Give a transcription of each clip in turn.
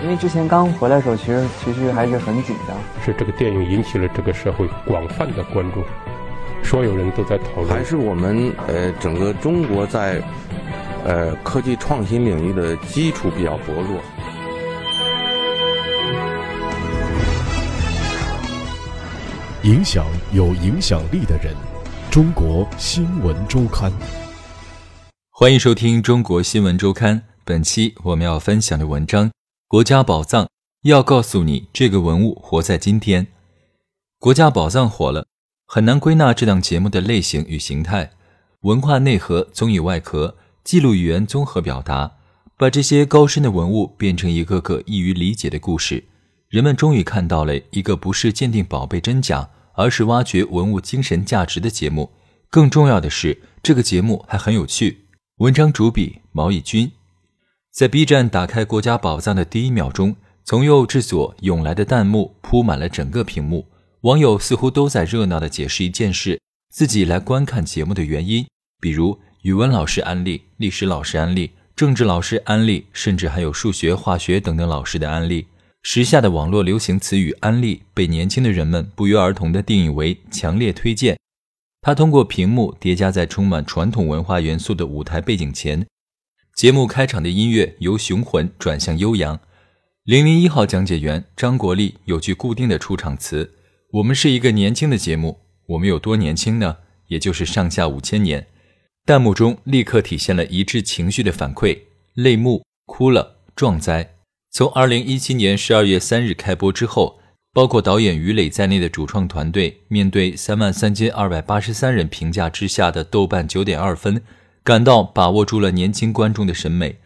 因为之前刚回来的时候，其实其实还是很紧张。是这个电影引起了这个社会广泛的关注，所有人都在讨论。还是我们呃整个中国在呃科技创新领域的基础比较薄弱。影响有影响力的人，中国新闻周刊。欢迎收听中国新闻周刊。本期我们要分享的文章《国家宝藏》，要告诉你这个文物活在今天。国家宝藏火了，很难归纳这档节目的类型与形态。文化内核、综艺外壳、记录语言综合表达，把这些高深的文物变成一个个易于理解的故事。人们终于看到了一个不是鉴定宝贝真假，而是挖掘文物精神价值的节目。更重要的是，这个节目还很有趣。文章主笔毛以军，在 B 站打开国家宝藏的第一秒钟，从右至左涌来的弹幕铺满了整个屏幕。网友似乎都在热闹地解释一件事：自己来观看节目的原因，比如语文老师安利、历史老师安利、政治老师安利，甚至还有数学、化学等等老师的安利。时下的网络流行词语“安利”被年轻的人们不约而同地定义为强烈推荐。它通过屏幕叠加在充满传统文化元素的舞台背景前，节目开场的音乐由雄浑转向悠扬。零零一号讲解员张国立有句固定的出场词：“我们是一个年轻的节目，我们有多年轻呢？也就是上下五千年。”弹幕中立刻体现了一致情绪的反馈：泪目、哭了、壮哉。从二零一七年十二月三日开播之后，包括导演于磊在内的主创团队，面对三万三千二百八十三人评价之下的豆瓣九点二分，感到把握住了年轻观众的审美。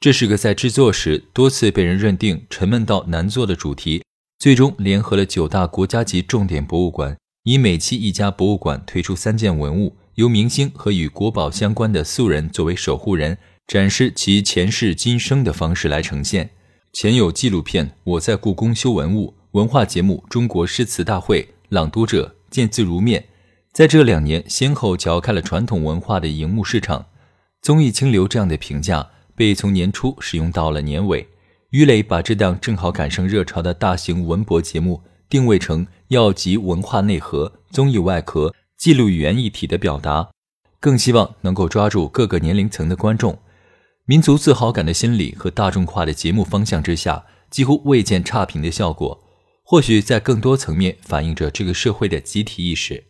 这是个在制作时多次被人认定沉闷到难做的主题，最终联合了九大国家级重点博物馆，以每期一家博物馆推出三件文物，由明星和与国宝相关的素人作为守护人，展示其前世今生的方式来呈现。前有纪录片《我在故宫修文物》，文化节目《中国诗词大会》，朗读者见字如面，在这两年先后撬开了传统文化的荧幕市场。综艺清流这样的评价被从年初使用到了年尾。于磊把这档正好赶上热潮的大型文博节目定位成要集文化内核、综艺外壳、记录语言一体的表达，更希望能够抓住各个年龄层的观众。民族自豪感的心理和大众化的节目方向之下，几乎未见差评的效果。或许在更多层面反映着这个社会的集体意识。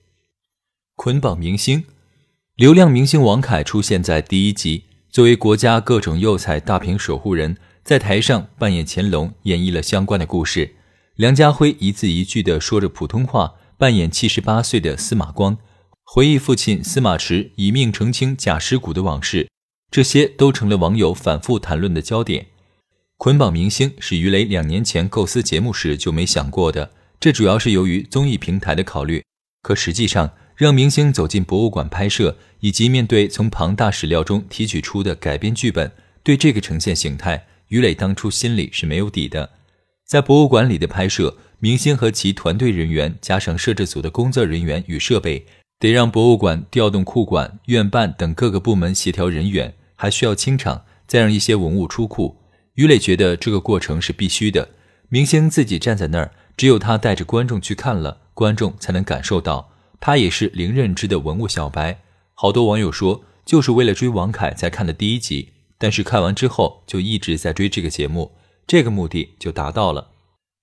捆绑明星，流量明星王凯出现在第一集，作为国家各种釉彩大屏守护人，在台上扮演乾隆，演绎了相关的故事。梁家辉一字一句地说着普通话，扮演七十八岁的司马光，回忆父亲司马池以命澄清假尸骨的往事。这些都成了网友反复谈论的焦点。捆绑明星是于雷两年前构思节目时就没想过的，这主要是由于综艺平台的考虑。可实际上，让明星走进博物馆拍摄，以及面对从庞大史料中提取出的改编剧本，对这个呈现形态，于磊当初心里是没有底的。在博物馆里的拍摄，明星和其团队人员加上摄制组的工作人员与设备。得让博物馆调动库管、院办等各个部门协调人员，还需要清场，再让一些文物出库。于磊觉得这个过程是必须的。明星自己站在那儿，只有他带着观众去看了，观众才能感受到。他也是零认知的文物小白。好多网友说，就是为了追王凯才看的第一集，但是看完之后就一直在追这个节目，这个目的就达到了。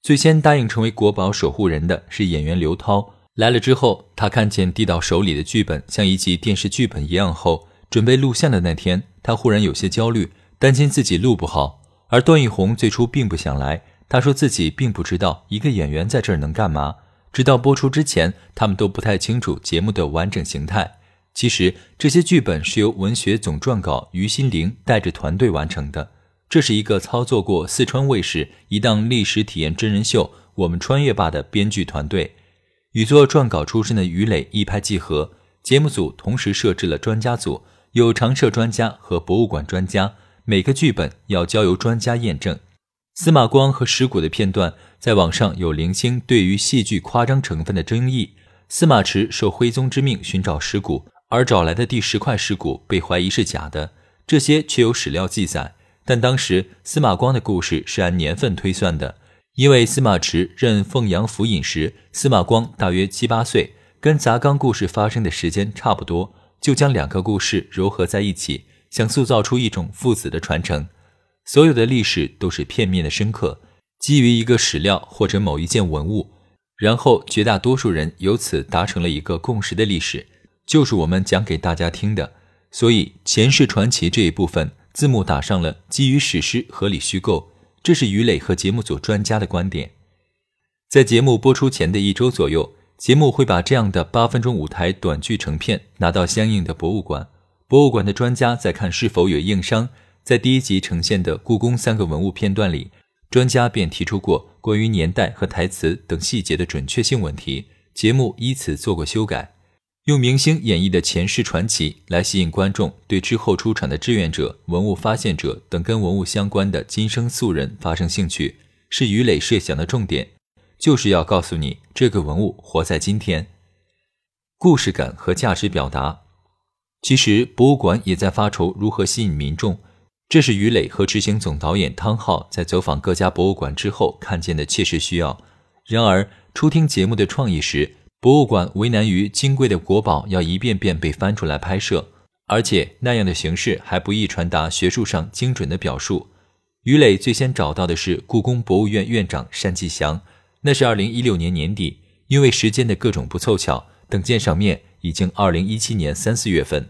最先答应成为国宝守护人的是演员刘涛。来了之后，他看见递到手里的剧本像一集电视剧本一样后。准备录像的那天，他忽然有些焦虑，担心自己录不好。而段奕宏最初并不想来，他说自己并不知道一个演员在这儿能干嘛。直到播出之前，他们都不太清楚节目的完整形态。其实这些剧本是由文学总撰稿于心凌带着团队完成的。这是一个操作过四川卫视一档历史体验真人秀《我们穿越吧》的编剧团队。与做撰稿出身的于磊一拍即合，节目组同时设置了专家组，有常设专家和博物馆专家，每个剧本要交由专家验证。司马光和尸骨的片段在网上有零星对于戏剧夸张成分的争议。司马池受徽宗之命寻找尸骨，而找来的第十块尸骨被怀疑是假的，这些却有史料记载。但当时司马光的故事是按年份推算的，因为司马池任凤阳府尹时，司马光大约七八岁，跟砸缸故事发生的时间差不多，就将两个故事糅合在一起，想塑造出一种父子的传承。所有的历史都是片面的深刻，基于一个史料或者某一件文物，然后绝大多数人由此达成了一个共识的历史，就是我们讲给大家听的。所以前世传奇这一部分字幕打上了基于史诗合理虚构，这是于磊和节目组专家的观点。在节目播出前的一周左右，节目会把这样的八分钟舞台短剧成片拿到相应的博物馆，博物馆的专家再看是否有硬伤。在第一集呈现的故宫三个文物片段里，专家便提出过关于年代和台词等细节的准确性问题，节目依此做过修改，用明星演绎的前世传奇来吸引观众对之后出场的志愿者、文物发现者等跟文物相关的今生素人发生兴趣，是于磊设想的重点，就是要告诉你这个文物活在今天，故事感和价值表达。其实博物馆也在发愁如何吸引民众。这是于磊和执行总导演汤浩在走访各家博物馆之后看见的切实需要。然而，初听节目的创意时，博物馆为难于金贵的国宝要一遍遍被翻出来拍摄，而且那样的形式还不易传达学术上精准的表述。于磊最先找到的是故宫博物院院长单霁翔，那是二零一六年年底，因为时间的各种不凑巧，等见上面已经二零一七年三四月份。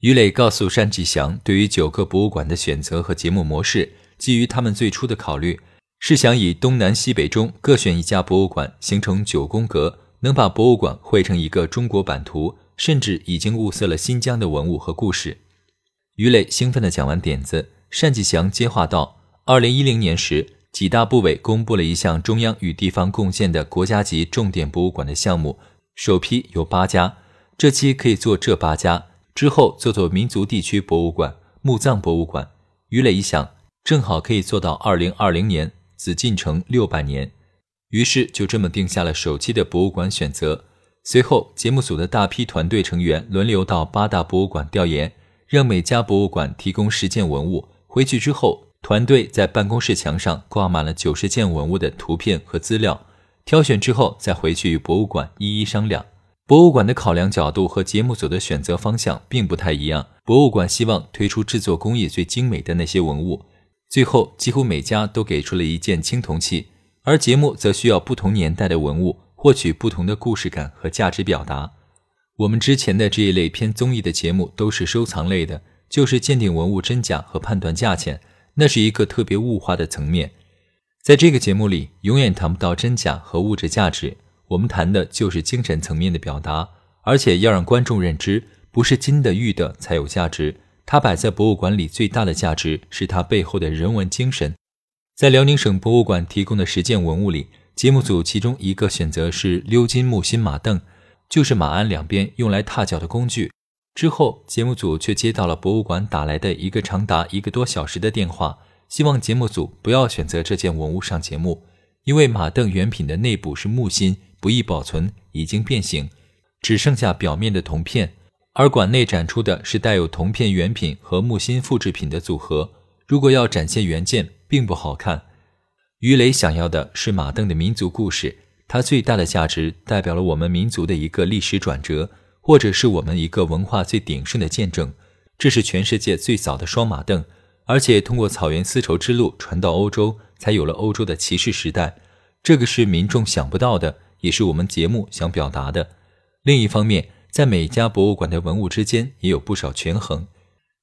于磊告诉单霁翔，对于九个博物馆的选择和节目模式，基于他们最初的考虑，是想以东南西北中各选一家博物馆，形成九宫格，能把博物馆绘成一个中国版图，甚至已经物色了新疆的文物和故事。于磊兴奋地讲完点子，单霁翔接话道：“二零一零年时，几大部委公布了一项中央与地方共建的国家级重点博物馆的项目，首批有八家，这期可以做这八家。”之后做做民族地区博物馆、墓葬博物馆。于磊一想，正好可以做到二零二零年，紫禁城六百年。于是就这么定下了首期的博物馆选择。随后，节目组的大批团队成员轮流到八大博物馆调研，让每家博物馆提供十件文物。回去之后，团队在办公室墙上挂满了九十件文物的图片和资料。挑选之后，再回去与博物馆一一商量。博物馆的考量角度和节目组的选择方向并不太一样。博物馆希望推出制作工艺最精美的那些文物，最后几乎每家都给出了一件青铜器，而节目则需要不同年代的文物，获取不同的故事感和价值表达。我们之前的这一类偏综艺的节目都是收藏类的，就是鉴定文物真假和判断价钱，那是一个特别物化的层面。在这个节目里，永远谈不到真假和物质价值。我们谈的就是精神层面的表达，而且要让观众认知，不是金的玉的才有价值。它摆在博物馆里最大的价值是它背后的人文精神。在辽宁省博物馆提供的十件文物里，节目组其中一个选择是鎏金木心马镫，就是马鞍两边用来踏脚的工具。之后，节目组却接到了博物馆打来的一个长达一个多小时的电话，希望节目组不要选择这件文物上节目，因为马镫原品的内部是木心。不易保存，已经变形，只剩下表面的铜片。而馆内展出的是带有铜片原品和木心复制品的组合。如果要展现原件，并不好看。于雷想要的是马镫的民族故事，它最大的价值代表了我们民族的一个历史转折，或者是我们一个文化最鼎盛的见证。这是全世界最早的双马镫，而且通过草原丝绸之路传到欧洲，才有了欧洲的骑士时代。这个是民众想不到的。也是我们节目想表达的。另一方面，在每家博物馆的文物之间也有不少权衡。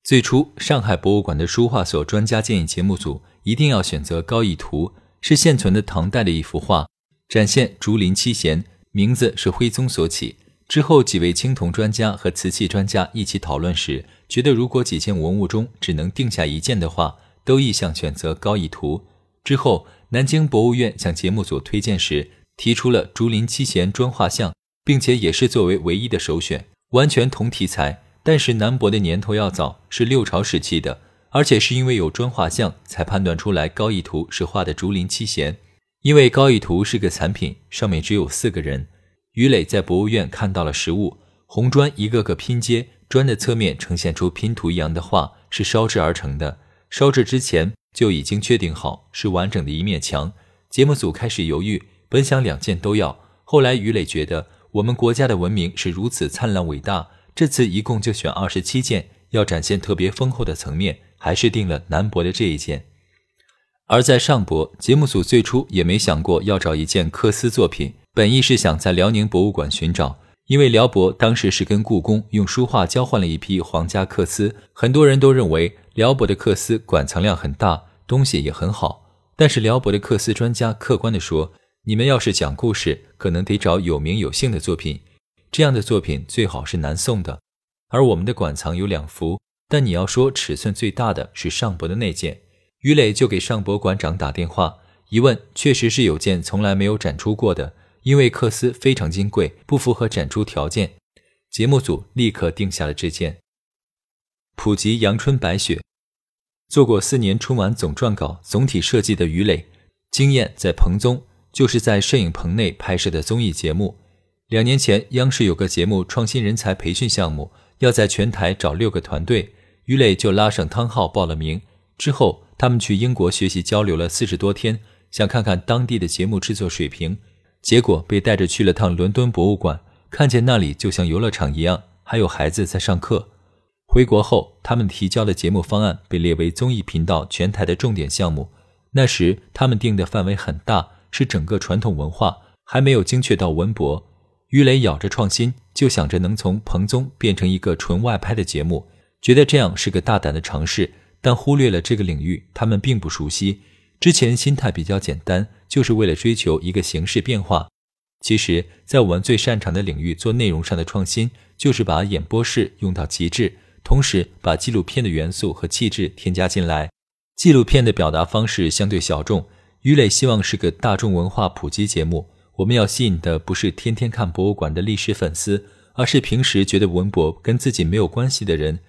最初，上海博物馆的书画所专家建议节目组一定要选择《高逸图》，是现存的唐代的一幅画，展现竹林七贤，名字是徽宗所起。之后，几位青铜专家和瓷器专家一起讨论时，觉得如果几件文物中只能定下一件的话，都意向选择《高逸图》。之后，南京博物院向节目组推荐时。提出了竹林七贤砖画像，并且也是作为唯一的首选，完全同题材，但是南博的年头要早，是六朝时期的，而且是因为有砖画像才判断出来高义图是画的竹林七贤。因为高义图是个残品，上面只有四个人。于磊在博物院看到了实物，红砖一个个拼接，砖的侧面呈现出拼图一样的画，是烧制而成的。烧制之前就已经确定好是完整的一面墙。节目组开始犹豫，本想两件都要，后来于磊觉得我们国家的文明是如此灿烂伟大，这次一共就选二十七件，要展现特别丰厚的层面，还是定了南博的这一件。而在上博，节目组最初也没想过要找一件缂丝作品，本意是想在辽宁博物馆寻找。因为辽博当时是跟故宫用书画交换了一批皇家缂丝，很多人都认为辽博的缂丝馆藏量很大，东西也很好。但是辽博的缂丝专家客观地说：“你们要是讲故事，可能得找有名有姓的作品，这样的作品最好是南宋的。而我们的馆藏有两幅，但你要说尺寸最大的是上博的那件。”于磊就给上博馆长打电话一问，确实是有件从来没有展出过的。因为缂丝非常金贵，不符合展出条件，节目组立刻定下了这件。普及阳春白雪，做过四年春晚总撰稿、总体设计的于磊，经验在棚中，就是在摄影棚内拍摄的综艺节目。两年前，央视有个节目创新人才培训项目，要在全台找六个团队，于磊就拉上汤浩报了名。之后，他们去英国学习交流了四十多天，想看看当地的节目制作水平。结果被带着去了趟伦敦博物馆，看见那里就像游乐场一样，还有孩子在上课。回国后，他们提交的节目方案被列为综艺频道全台的重点项目。那时他们定的范围很大，是整个传统文化，还没有精确到文博。于磊咬着创新，就想着能从彭宗变成一个纯外拍的节目，觉得这样是个大胆的尝试，但忽略了这个领域他们并不熟悉。之前心态比较简单，就是为了追求一个形式变化。其实，在我们最擅长的领域做内容上的创新，就是把演播室用到极致，同时把纪录片的元素和气质添加进来。纪录片的表达方式相对小众，于磊希望是个大众文化普及节目。我们要吸引的不是天天看博物馆的历史粉丝，而是平时觉得文博跟自己没有关系的人。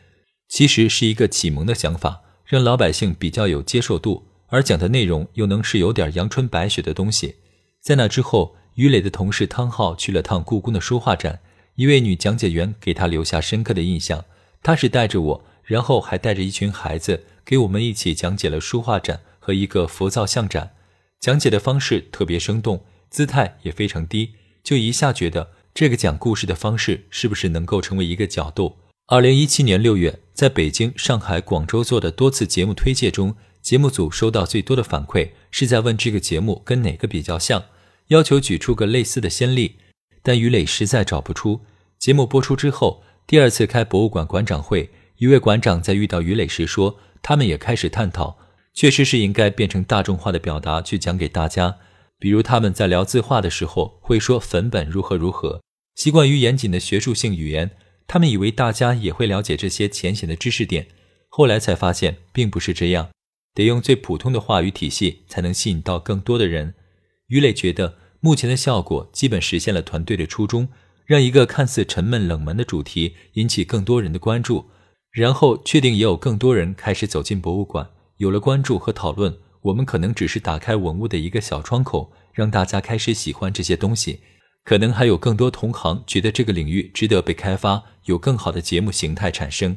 其实是一个启蒙的想法，让老百姓比较有接受度。而讲的内容又能是有点阳春白雪的东西。在那之后，于磊的同事汤浩去了趟故宫的书画展，一位女讲解员给他留下深刻的印象。她是带着我，然后还带着一群孩子，给我们一起讲解了书画展和一个佛造像展。讲解的方式特别生动，姿态也非常低，就一下觉得这个讲故事的方式是不是能够成为一个角度。二零一七年六月，在北京、上海、广州做的多次节目推介中。节目组收到最多的反馈是在问这个节目跟哪个比较像，要求举出个类似的先例，但于磊实在找不出。节目播出之后，第二次开博物馆馆长会，一位馆长在遇到于磊时说，他们也开始探讨，确实是应该变成大众化的表达去讲给大家。比如他们在聊字画的时候，会说粉本如何如何，习惯于严谨的学术性语言，他们以为大家也会了解这些浅显的知识点，后来才发现并不是这样。得用最普通的话语体系，才能吸引到更多的人。于磊觉得，目前的效果基本实现了团队的初衷，让一个看似沉闷冷门的主题引起更多人的关注，然后确定也有更多人开始走进博物馆。有了关注和讨论，我们可能只是打开文物的一个小窗口，让大家开始喜欢这些东西。可能还有更多同行觉得这个领域值得被开发，有更好的节目形态产生。